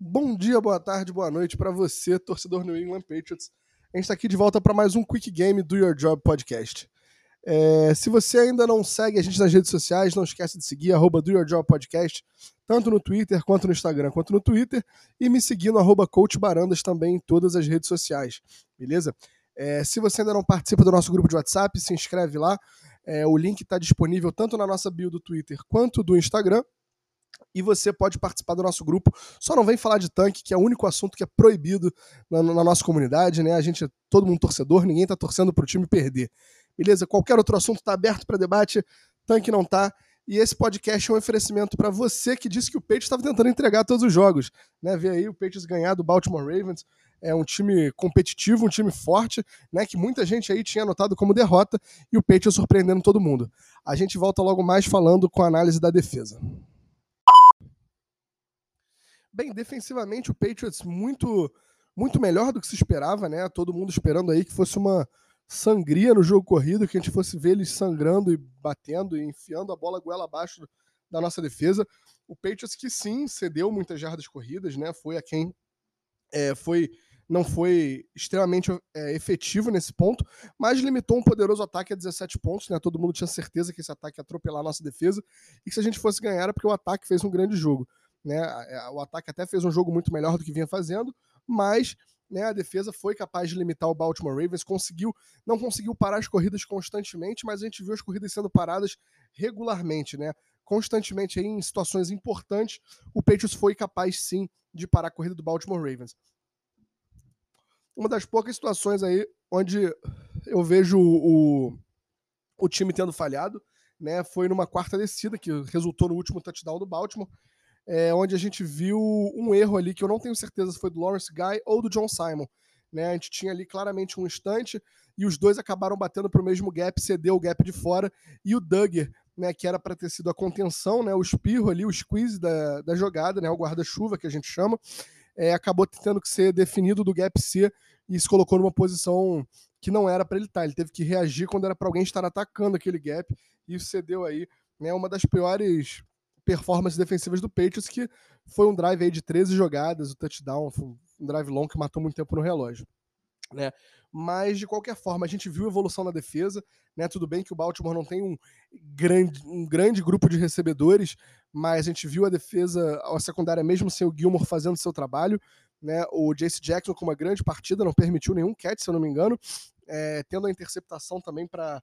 Bom dia, boa tarde, boa noite para você, torcedor New England Patriots. A gente está aqui de volta para mais um Quick Game do Your Job Podcast. É, se você ainda não segue a gente nas redes sociais, não esquece de seguir arroba do Your Job Podcast, tanto no Twitter quanto no Instagram, quanto no Twitter, e me seguir no arroba Coach Barandas também em todas as redes sociais, beleza? É, se você ainda não participa do nosso grupo de WhatsApp, se inscreve lá. É, o link está disponível tanto na nossa bio do Twitter quanto do Instagram e você pode participar do nosso grupo. Só não vem falar de tanque, que é o único assunto que é proibido na, na nossa comunidade, né? A gente é todo mundo torcedor, ninguém tá torcendo pro time perder. Beleza? Qualquer outro assunto tá aberto para debate, tanque não tá. E esse podcast é um oferecimento para você que disse que o Patriots estava tentando entregar todos os jogos. Né? Vê aí o Patriots ganhar do Baltimore Ravens. É um time competitivo, um time forte, né? Que muita gente aí tinha anotado como derrota e o Patriots surpreendendo todo mundo. A gente volta logo mais falando com a análise da defesa. Bem, defensivamente o Patriots muito muito melhor do que se esperava, né? Todo mundo esperando aí que fosse uma sangria no jogo corrido, que a gente fosse ver eles sangrando e batendo e enfiando a bola goela abaixo da nossa defesa. O Patriots que sim cedeu muitas jardas corridas, né? Foi a quem é, foi não foi extremamente é, efetivo nesse ponto, mas limitou um poderoso ataque a 17 pontos, né? Todo mundo tinha certeza que esse ataque ia atropelar a nossa defesa e que se a gente fosse ganhar era porque o ataque fez um grande jogo. Né? É, o ataque até fez um jogo muito melhor do que vinha fazendo, mas né, a defesa foi capaz de limitar o Baltimore Ravens, conseguiu, não conseguiu parar as corridas constantemente, mas a gente viu as corridas sendo paradas regularmente, né? Constantemente em situações importantes, o Patriots foi capaz sim de parar a corrida do Baltimore Ravens. Uma das poucas situações aí onde eu vejo o, o time tendo falhado, né? Foi numa quarta descida que resultou no último touchdown do Baltimore é, onde a gente viu um erro ali que eu não tenho certeza se foi do Lawrence Guy ou do John Simon. Né? A gente tinha ali claramente um instante e os dois acabaram batendo para o mesmo gap, cedeu o gap de fora e o Duggar, né, que era para ter sido a contenção, né, o espirro ali, o squeeze da, da jogada, né, o guarda-chuva que a gente chama, é, acabou tendo que ser definido do gap C e se colocou numa posição que não era para ele estar. Tá. Ele teve que reagir quando era para alguém estar atacando aquele gap e cedeu aí né, uma das piores performances defensivas do Patriots, que foi um drive aí de 13 jogadas, o touchdown, um drive long que matou muito tempo no relógio. Né? Mas, de qualquer forma, a gente viu evolução na defesa. Né? Tudo bem que o Baltimore não tem um grande, um grande grupo de recebedores, mas a gente viu a defesa, a secundária, mesmo sem o Gilmore fazendo seu trabalho. Né? O Jace Jackson com uma grande partida, não permitiu nenhum catch, se eu não me engano, é, tendo a interceptação também para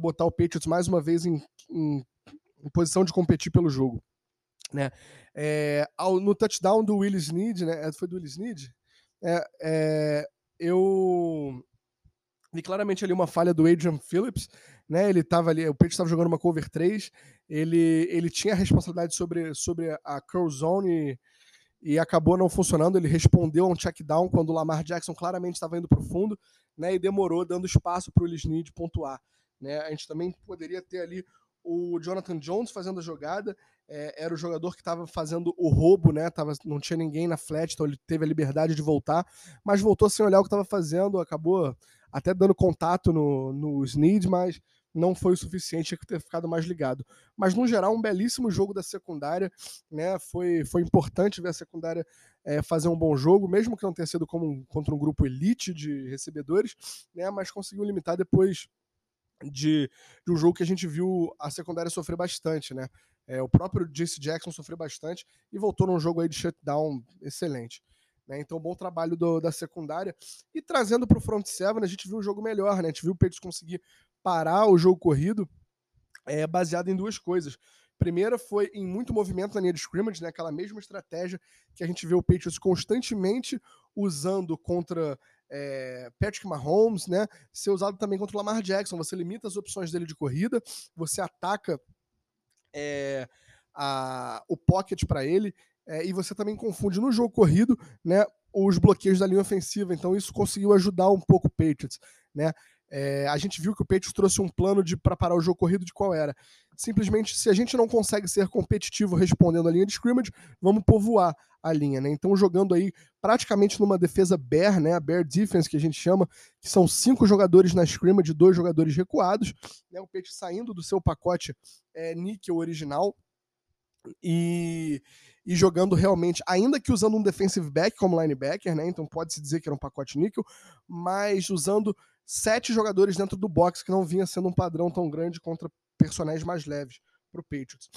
botar o Patriots mais uma vez em, em em posição de competir pelo jogo. Né? É, ao, no touchdown do Will Snead, né? É, foi do Will Snead? É, é, eu vi claramente ali uma falha do Adrian Phillips, né? Ele estava ali, o Peixe estava jogando uma cover 3, ele, ele tinha responsabilidade sobre, sobre a curl zone e, e acabou não funcionando. Ele respondeu a um check down quando o Lamar Jackson claramente estava indo para o fundo, né? E demorou, dando espaço para o Will Snead pontuar. Né? A gente também poderia ter ali o Jonathan Jones fazendo a jogada, é, era o jogador que estava fazendo o roubo, né? Tava, não tinha ninguém na flat, então ele teve a liberdade de voltar, mas voltou sem olhar o que estava fazendo, acabou até dando contato no, no Snead, mas não foi o suficiente, tinha que ter ficado mais ligado. Mas, no geral, um belíssimo jogo da secundária, né? Foi, foi importante ver a secundária é, fazer um bom jogo, mesmo que não tenha sido como um, contra um grupo elite de recebedores, né? Mas conseguiu limitar depois de, de, um jogo que a gente viu a secundária sofrer bastante, né? É, o próprio Jace Jackson sofreu bastante e voltou num jogo aí de shutdown excelente. Né? Então, bom trabalho do, da secundária. E trazendo para o front seven, a gente viu um jogo melhor, né? A gente viu o Patriots conseguir parar o jogo corrido é, baseado em duas coisas. Primeira foi em muito movimento na linha de scrimmage, né? Aquela mesma estratégia que a gente vê o Patriots constantemente usando contra é, Patrick Mahomes, né? Ser usado também contra o Lamar Jackson. Você limita as opções dele de corrida, você ataca é, a, o pocket para ele é, e você também confunde no jogo corrido, né? Os bloqueios da linha ofensiva. Então isso conseguiu ajudar um pouco o Patriots, né? É, a gente viu que o Patriots trouxe um plano de para parar o jogo corrido de qual era. Simplesmente, se a gente não consegue ser competitivo respondendo a linha de scrimmage, vamos povoar a linha, né? Então, jogando aí praticamente numa defesa bear, né? A bear defense que a gente chama, que são cinco jogadores na scrimmage, dois jogadores recuados, né? O Patriots saindo do seu pacote é, níquel original, e, e jogando realmente, ainda que usando um defensive back como linebacker, né? Então pode-se dizer que era um pacote níquel, mas usando sete jogadores dentro do box, que não vinha sendo um padrão tão grande contra personagens mais leves para o Patriots.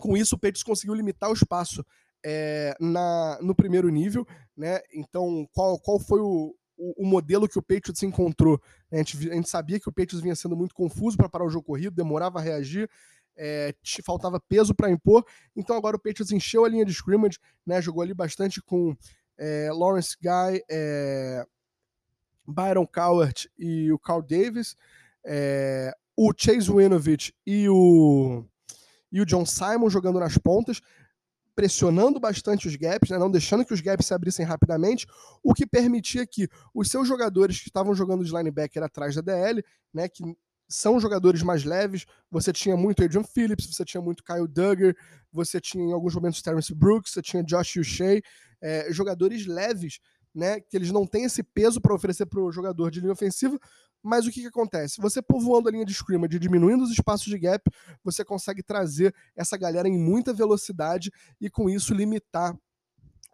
Com isso, o Patriots conseguiu limitar o espaço é, na, no primeiro nível, né? Então, qual, qual foi o, o, o modelo que o Patriots encontrou? A gente, a gente sabia que o Patriots vinha sendo muito confuso para parar o jogo corrido, demorava a reagir, é, faltava peso para impor. Então agora o Patriots encheu a linha de scrimmage, né, jogou ali bastante com é, Lawrence Guy, é, Byron Cowart e o Carl Davis, é, o Chase Winovich e o, e o John Simon jogando nas pontas, pressionando bastante os gaps, né, não deixando que os gaps se abrissem rapidamente, o que permitia que os seus jogadores que estavam jogando de linebacker atrás da DL, né, que são jogadores mais leves. Você tinha muito Adrian Phillips, você tinha muito Kyle Duggar, você tinha em alguns momentos Terence Brooks, você tinha Josh Ushea, é, jogadores leves, né? Que eles não têm esse peso para oferecer para o jogador de linha ofensiva. Mas o que, que acontece? Você povoando a linha de scrimmage, diminuindo os espaços de gap, você consegue trazer essa galera em muita velocidade e com isso limitar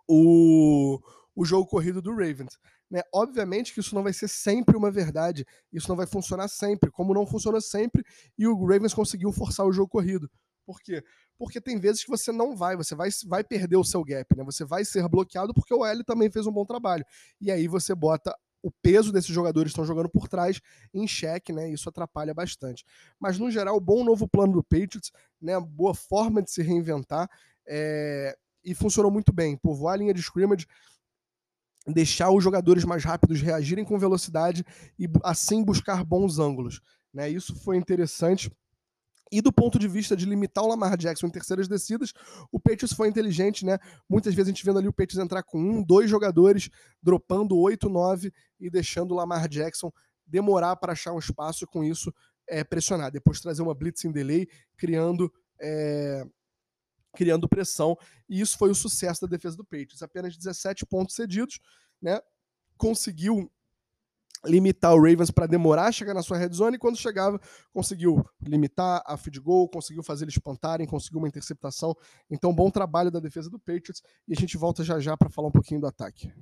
o, o jogo corrido do Ravens. Né? Obviamente que isso não vai ser sempre uma verdade, isso não vai funcionar sempre, como não funciona sempre, e o Ravens conseguiu forçar o jogo corrido. Por quê? Porque tem vezes que você não vai, você vai, vai perder o seu gap, né? Você vai ser bloqueado porque o L também fez um bom trabalho. E aí você bota o peso desses jogadores que estão jogando por trás em xeque, né? Isso atrapalha bastante. Mas, no geral, bom novo plano do Patriots, né? Boa forma de se reinventar. É... E funcionou muito bem. Povoar a linha de scrimmage, deixar os jogadores mais rápidos reagirem com velocidade e assim buscar bons ângulos. Né? Isso foi interessante. E do ponto de vista de limitar o Lamar Jackson em terceiras descidas, o Patriots foi inteligente, né? Muitas vezes a gente vendo ali o Patriots entrar com um, dois jogadores, dropando 8, 9 e deixando o Lamar Jackson demorar para achar um espaço e com isso é, pressionar. Depois trazer uma blitz em delay, criando é, criando pressão, e isso foi o sucesso da defesa do Patriots. Apenas 17 pontos cedidos, né? Conseguiu limitar o Ravens para demorar a chegar na sua red zone e quando chegava conseguiu limitar a feed goal, conseguiu fazer eles espantarem, conseguiu uma interceptação. Então, bom trabalho da defesa do Patriots e a gente volta já já para falar um pouquinho do ataque.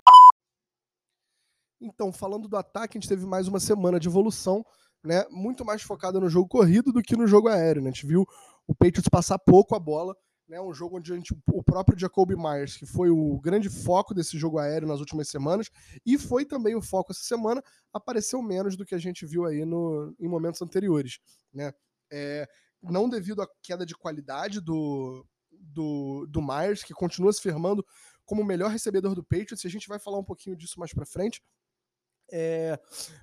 Então, falando do ataque, a gente teve mais uma semana de evolução, né? Muito mais focada no jogo corrido do que no jogo aéreo, né? A gente viu o Patriots passar pouco a bola, né, um jogo onde gente, o próprio Jacoby Myers, que foi o grande foco desse jogo aéreo nas últimas semanas, e foi também o foco essa semana, apareceu menos do que a gente viu aí no, em momentos anteriores. Né? É, não devido à queda de qualidade do, do, do Myers, que continua se firmando como o melhor recebedor do Patriots, e a gente vai falar um pouquinho disso mais para frente. É,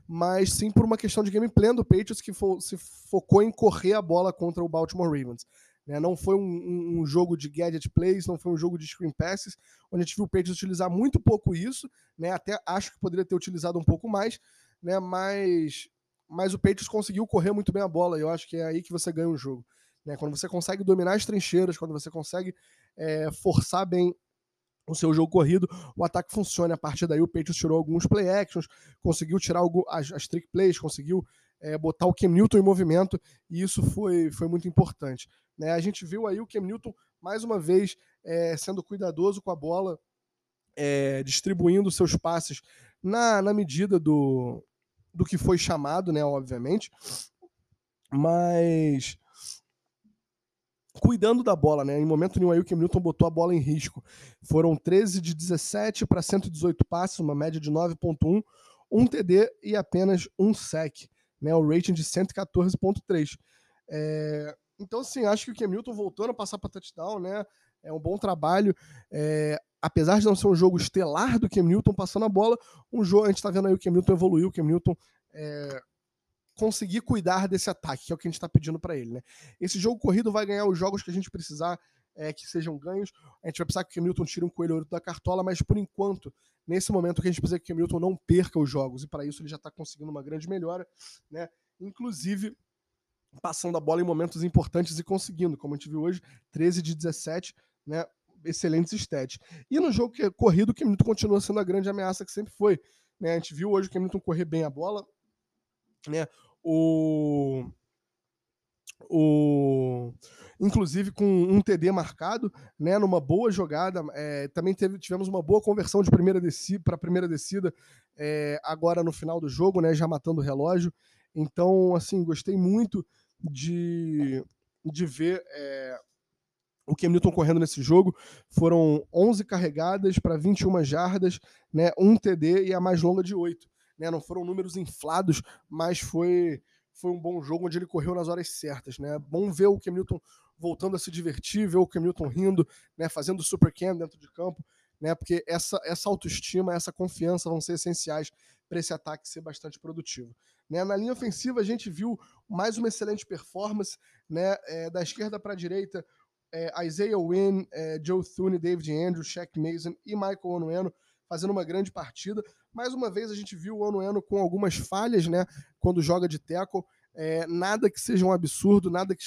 mas sim por uma questão de gameplay do Patriots que fo se focou em correr a bola contra o Baltimore Ravens. Né? Não foi um, um, jogo de gadget plays, não foi um jogo de screen passes, onde a gente viu o Patriots utilizar muito pouco isso, né? até acho que poderia ter utilizado um pouco mais, né? mas, mas o Patriots conseguiu correr muito bem a bola, e eu acho que é aí que você ganha o jogo. Né? Quando você consegue dominar as trincheiras, quando você consegue é, forçar bem o seu jogo corrido, o ataque funciona. A partir daí, o Patriots tirou alguns play actions, conseguiu tirar as, as trick plays, conseguiu é, botar o Cam Newton em movimento, e isso foi, foi muito importante. Né? A gente viu aí o Cam Newton, mais uma vez, é, sendo cuidadoso com a bola, é, distribuindo seus passes na, na medida do, do que foi chamado, né, obviamente, mas cuidando da bola, né? Em momento nenhum aí o Cam Newton botou a bola em risco. Foram 13 de 17 para 118 passes, uma média de 9.1, um TD e apenas um sec né, o rating de 114.3. É, então, assim, acho que o Newton voltando a passar para touchdown, né, é um bom trabalho. É, apesar de não ser um jogo estelar do Newton passando a bola, um jogo, a gente está vendo aí o Newton evoluiu, o Newton é, conseguir cuidar desse ataque, que é o que a gente está pedindo para ele. Né? Esse jogo corrido vai ganhar os jogos que a gente precisar é, que sejam ganhos. A gente vai precisar que o Cam Newton tire um coelho da cartola, mas por enquanto, nesse momento que a gente precisa que o Cam Newton não perca os jogos, e para isso ele já está conseguindo uma grande melhora, né? Inclusive passando a bola em momentos importantes e conseguindo, como a gente viu hoje, 13 de 17, né? Excelentes stats. E no jogo que, é corrido, o Cam Newton continua sendo a grande ameaça que sempre foi. Né? A gente viu hoje o Cam Newton correr bem a bola, né? O o inclusive com um TD marcado, né, numa boa jogada. É, também teve, tivemos uma boa conversão de primeira descida para primeira descida é, agora no final do jogo, né, já matando o relógio. Então, assim, gostei muito de, de ver é, o Cam Newton correndo nesse jogo. Foram 11 carregadas para 21 jardas, né, um TD e a mais longa de 8. Né, não foram números inflados, mas foi foi um bom jogo onde ele correu nas horas certas, né? Bom ver o Cam voltando a se divertir, ver o Cam Newton rindo, né? Fazendo super cam dentro de campo, né? Porque essa, essa autoestima, essa confiança vão ser essenciais para esse ataque ser bastante produtivo. Né? Na linha ofensiva a gente viu mais uma excelente performance, né? É, da esquerda para a direita, é, Isaiah Wynn, é, Joe Thune, David Andrews, Shaq Mason e Michael Onueno fazendo uma grande partida. Mais uma vez a gente viu o Onueno com algumas falhas, né? Quando joga de tackle. É, nada que seja um absurdo, nada que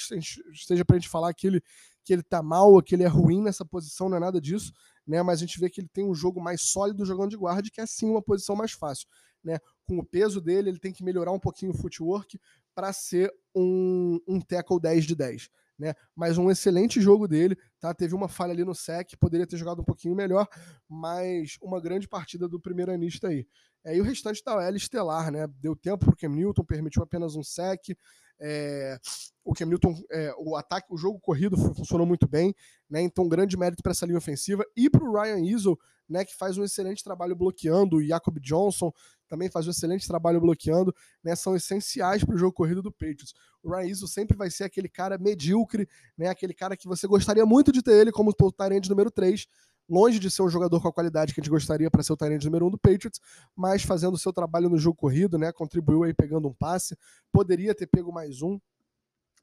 esteja para a gente falar que ele, que ele tá mal, que ele é ruim nessa posição, não é nada disso, né? Mas a gente vê que ele tem um jogo mais sólido jogando de guarda, que é sim uma posição mais fácil, né? Com o peso dele, ele tem que melhorar um pouquinho o footwork para ser um, um tackle 10 de 10 né? Mas um excelente jogo dele, tá? Teve uma falha ali no sec, poderia ter jogado um pouquinho melhor, mas uma grande partida do primeiro anista aí. É, e o restante da OL estelar, né? Deu tempo pro Cam Newton, permitiu apenas um sec. É, o Cam Newton, é, o ataque, o jogo corrido funcionou muito bem, né? Então, grande mérito para essa linha ofensiva e para o Ryan Izzo, né? Que faz um excelente trabalho bloqueando. O Jacob Johnson também faz um excelente trabalho bloqueando, né? São essenciais para o jogo corrido do Patriots. O Ryan Izzo sempre vai ser aquele cara medíocre, né? Aquele cara que você gostaria muito de ter ele como o Tyrande número 3, longe de ser um jogador com a qualidade que a gente gostaria para ser o Tyrande número 1 do Patriots, mas fazendo o seu trabalho no jogo corrido, né? Contribuiu aí pegando um passe, poderia ter pego mais um.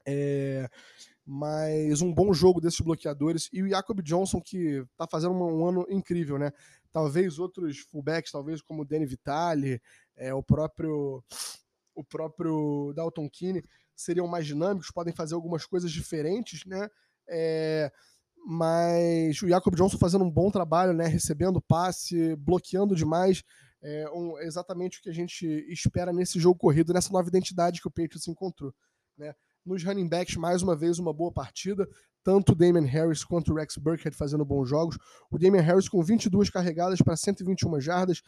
É, mas um bom jogo desses bloqueadores. E o Jacob Johnson, que está fazendo um, um, ano incrível, né? Talvez outros fullbacks, talvez como o Danny Vitale, é, o próprio o próprio Dalton Keane, seriam mais dinâmicos, podem fazer algumas coisas diferentes, né? É, mas o Jacob Johnson fazendo um bom trabalho, né? Recebendo passe, bloqueando demais. É um, exatamente o que a gente espera nesse jogo corrido, nessa nova identidade que o Patriots encontrou. Né? Nos running backs, mais uma vez, uma boa partida. Tanto o Damian Harris quanto o Rex Burkhead fazendo bons jogos. O Damian Harris com 22 carregadas para 121 jardas,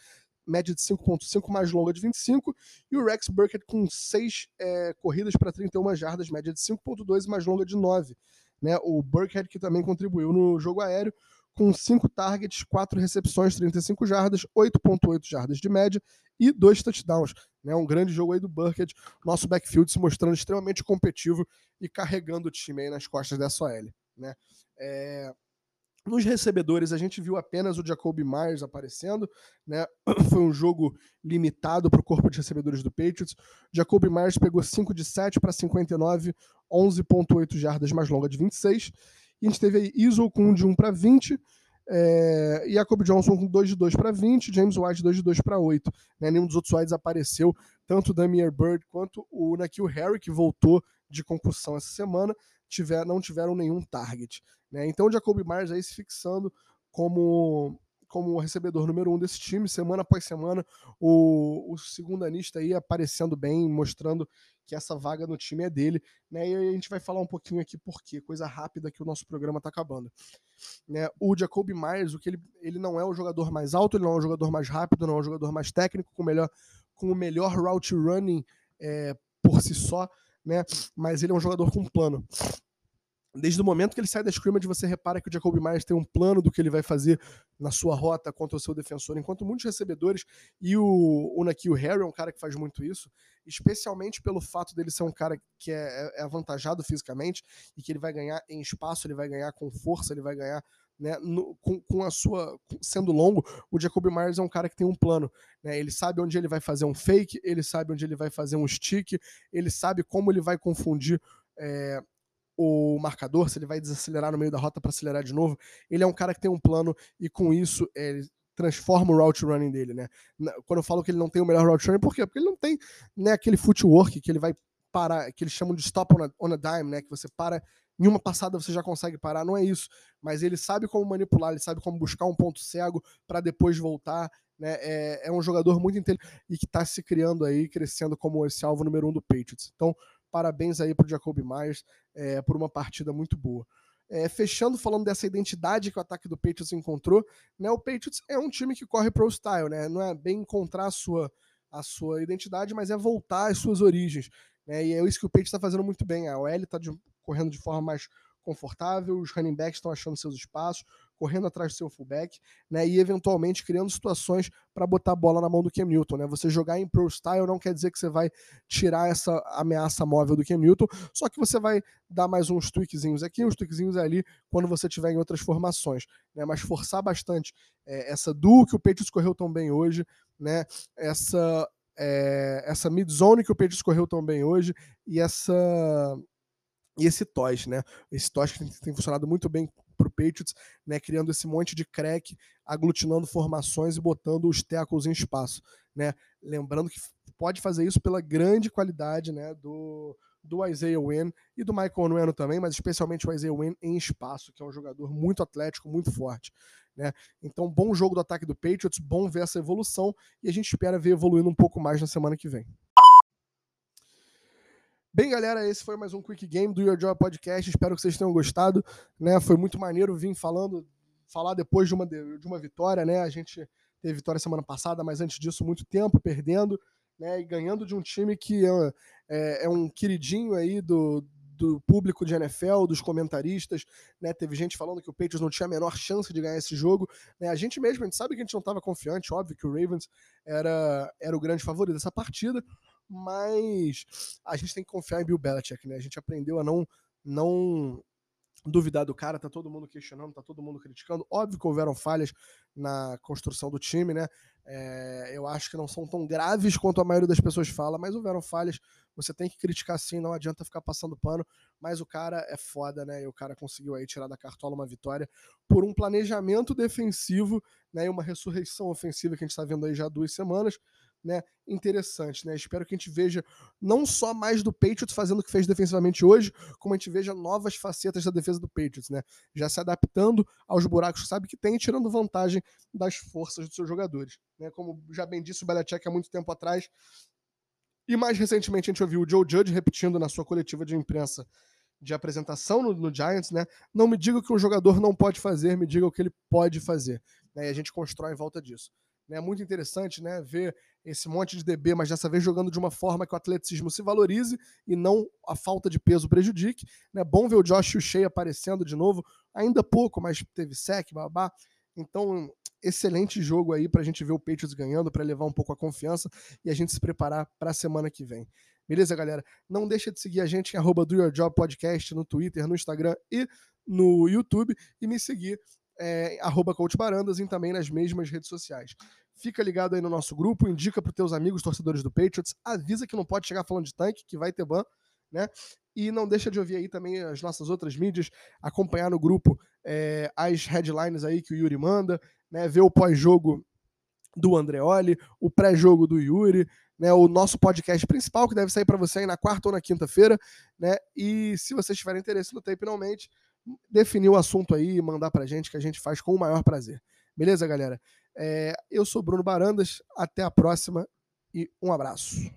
média de 5.5, mais longa de 25. E o Rex Burkhead com 6 é, corridas para 31 jardas, média de 5.2 e mais longa de 9. Né? O Burkhead que também contribuiu no jogo aéreo com 5 targets, 4 recepções, 35 jardas, 8.8 jardas de média e dois touchdowns. Né? Um grande jogo aí do Burkhead, nosso backfield se mostrando extremamente competitivo e carregando o time aí nas costas dessa OL. Né? É... Nos recebedores, a gente viu apenas o Jacoby Myers aparecendo, né? Foi um jogo limitado para o corpo de recebedores do Patriots. Jacoby Myers pegou 5 de 7 para 59, 11,8 jardas mais longa de 26. E a gente teve aí Iso com 1 de 1 para 20, é, Jacob Johnson com 2 de 2 para 20, James White 2 de 2 para 8. Né? Nenhum dos outros wides apareceu, tanto o Damier Bird quanto o Nakil Harry, que voltou de concussão essa semana, tiver, não tiveram nenhum target. Né? Então o Jacob Myers aí se fixando como como o recebedor número um desse time, semana após semana, o, o segundo anista aí aparecendo bem, mostrando que essa vaga no time é dele, né? E a gente vai falar um pouquinho aqui por quê, coisa rápida que o nosso programa está acabando. Né? O Jacoby Myers, o que ele, ele não é o jogador mais alto, ele não é o jogador mais rápido, não é o jogador mais técnico, com, melhor, com o melhor route running é, por si só, né? Mas ele é um jogador com plano desde o momento que ele sai da scrimmage, você repara que o Jacoby Myers tem um plano do que ele vai fazer na sua rota contra o seu defensor, enquanto muitos recebedores, e o, o Harry é um cara que faz muito isso, especialmente pelo fato dele ser um cara que é, é avantajado fisicamente e que ele vai ganhar em espaço, ele vai ganhar com força, ele vai ganhar né, no, com, com, a sua sendo longo, o Jacoby Myers é um cara que tem um plano, né, ele sabe onde ele vai fazer um fake, ele sabe onde ele vai fazer um stick, ele sabe como ele vai confundir é, o marcador, se ele vai desacelerar no meio da rota para acelerar de novo. Ele é um cara que tem um plano e com isso ele transforma o route running dele, né? Quando eu falo que ele não tem o melhor route running, por quê? Porque ele não tem né, aquele footwork que ele vai parar, que eles chamam de stop on a, on a dime, né? Que você para em uma passada você já consegue parar, não é isso. Mas ele sabe como manipular, ele sabe como buscar um ponto cego para depois voltar. Né? É, é, um jogador muito inteligente e que está se criando aí, crescendo como esse alvo número um do Patriots. Então, Parabéns aí pro Jacoby Myers é, por uma partida muito boa. É, fechando falando dessa identidade que o ataque do Patriots encontrou, né? O Patriots é um time que corre pro style, né? Não é bem encontrar a sua, a sua identidade, mas é voltar às suas origens. Né? E é isso que o Patriots está fazendo muito bem. A OL está correndo de forma mais confortável, os running backs estão achando seus espaços, correndo atrás do seu fullback, né, e eventualmente criando situações para botar a bola na mão do Cam Newton, né? Você jogar em pro style não quer dizer que você vai tirar essa ameaça móvel do Cam Newton, só que você vai dar mais uns tweakzinhos aqui, uns tweakzinhos ali quando você tiver em outras formações, né? Mas forçar bastante é, essa duo que o Patriots correu tão bem hoje, né? Essa é, essa mid zone que o Patriots correu tão bem hoje e essa e esse TOS, né? Esse TOS que tem, tem funcionado muito bem para o Patriots, né? Criando esse monte de crack, aglutinando formações e botando os tackles em espaço, né? Lembrando que pode fazer isso pela grande qualidade, né? Do, do Isaiah Wynn e do Michael Nueno também, mas especialmente o Isaiah Wynn em espaço, que é um jogador muito atlético, muito forte. Né? Então, bom jogo do ataque do Patriots, bom ver essa evolução e a gente espera ver evoluindo um pouco mais na semana que vem. Bem, galera, esse foi mais um Quick Game do Your Job Podcast. Espero que vocês tenham gostado. Né? Foi muito maneiro vir falando, falar depois de uma, de uma vitória. Né? A gente teve vitória semana passada, mas antes disso, muito tempo perdendo né? e ganhando de um time que é, é, é um queridinho aí do, do público de NFL, dos comentaristas, né? Teve gente falando que o Patriots não tinha a menor chance de ganhar esse jogo. Né? A gente mesmo, a gente sabe que a gente não estava confiante, óbvio que o Ravens era, era o grande favorito dessa partida, mas a gente tem que confiar em Bill Belichick, né? A gente aprendeu a não não duvidar do cara, tá todo mundo questionando, tá todo mundo criticando. Óbvio que houveram falhas na construção do time, né? É, eu acho que não são tão graves quanto a maioria das pessoas fala, mas houveram falhas. Você tem que criticar sim, não adianta ficar passando pano. Mas o cara é foda, né? E o cara conseguiu aí tirar da cartola uma vitória por um planejamento defensivo, né? E uma ressurreição ofensiva que a gente está vendo aí já há duas semanas né, interessante, né? Espero que a gente veja não só mais do Patriots fazendo o que fez defensivamente hoje, como a gente veja novas facetas da defesa do Patriots, né? Já se adaptando aos buracos que sabe que tem, tirando vantagem das forças dos seus jogadores, né? Como já bem disse o Belichick há muito tempo atrás. E mais recentemente a gente ouviu o Joe Judge repetindo na sua coletiva de imprensa de apresentação no, no, Giants, né? Não me diga o que um jogador não pode fazer, me diga o que ele pode fazer. Né? E a gente constrói em volta disso. Né? muito interessante né? ver esse monte de DB, mas dessa vez jogando de uma forma que o atleticismo se valorize e não a falta de peso prejudique. Né? bom ver o Josh Shea aparecendo de novo, ainda pouco, mas teve sec, babá. Então, excelente jogo aí para a gente ver o Patriots ganhando, para levar um pouco a confiança e a gente se preparar para a semana que vem. Beleza, galera? Não deixa de seguir a gente em arroba Do Your Job Podcast no Twitter, no Instagram e no YouTube e me seguir é, arroba Coach e também nas mesmas redes sociais. Fica ligado aí no nosso grupo, indica para os teus amigos torcedores do Patriots, avisa que não pode chegar falando de tanque, que vai ter ban, né? E não deixa de ouvir aí também as nossas outras mídias, acompanhar no grupo é, as headlines aí que o Yuri manda, né? Ver o pós-jogo do Andreoli, o pré-jogo do Yuri, né, o nosso podcast principal, que deve sair para você aí na quarta ou na quinta-feira, né? E se vocês tiverem interesse no Tape Finalmente, definir o assunto aí e mandar pra gente, que a gente faz com o maior prazer. Beleza, galera? É, eu sou Bruno Barandas, até a próxima e um abraço.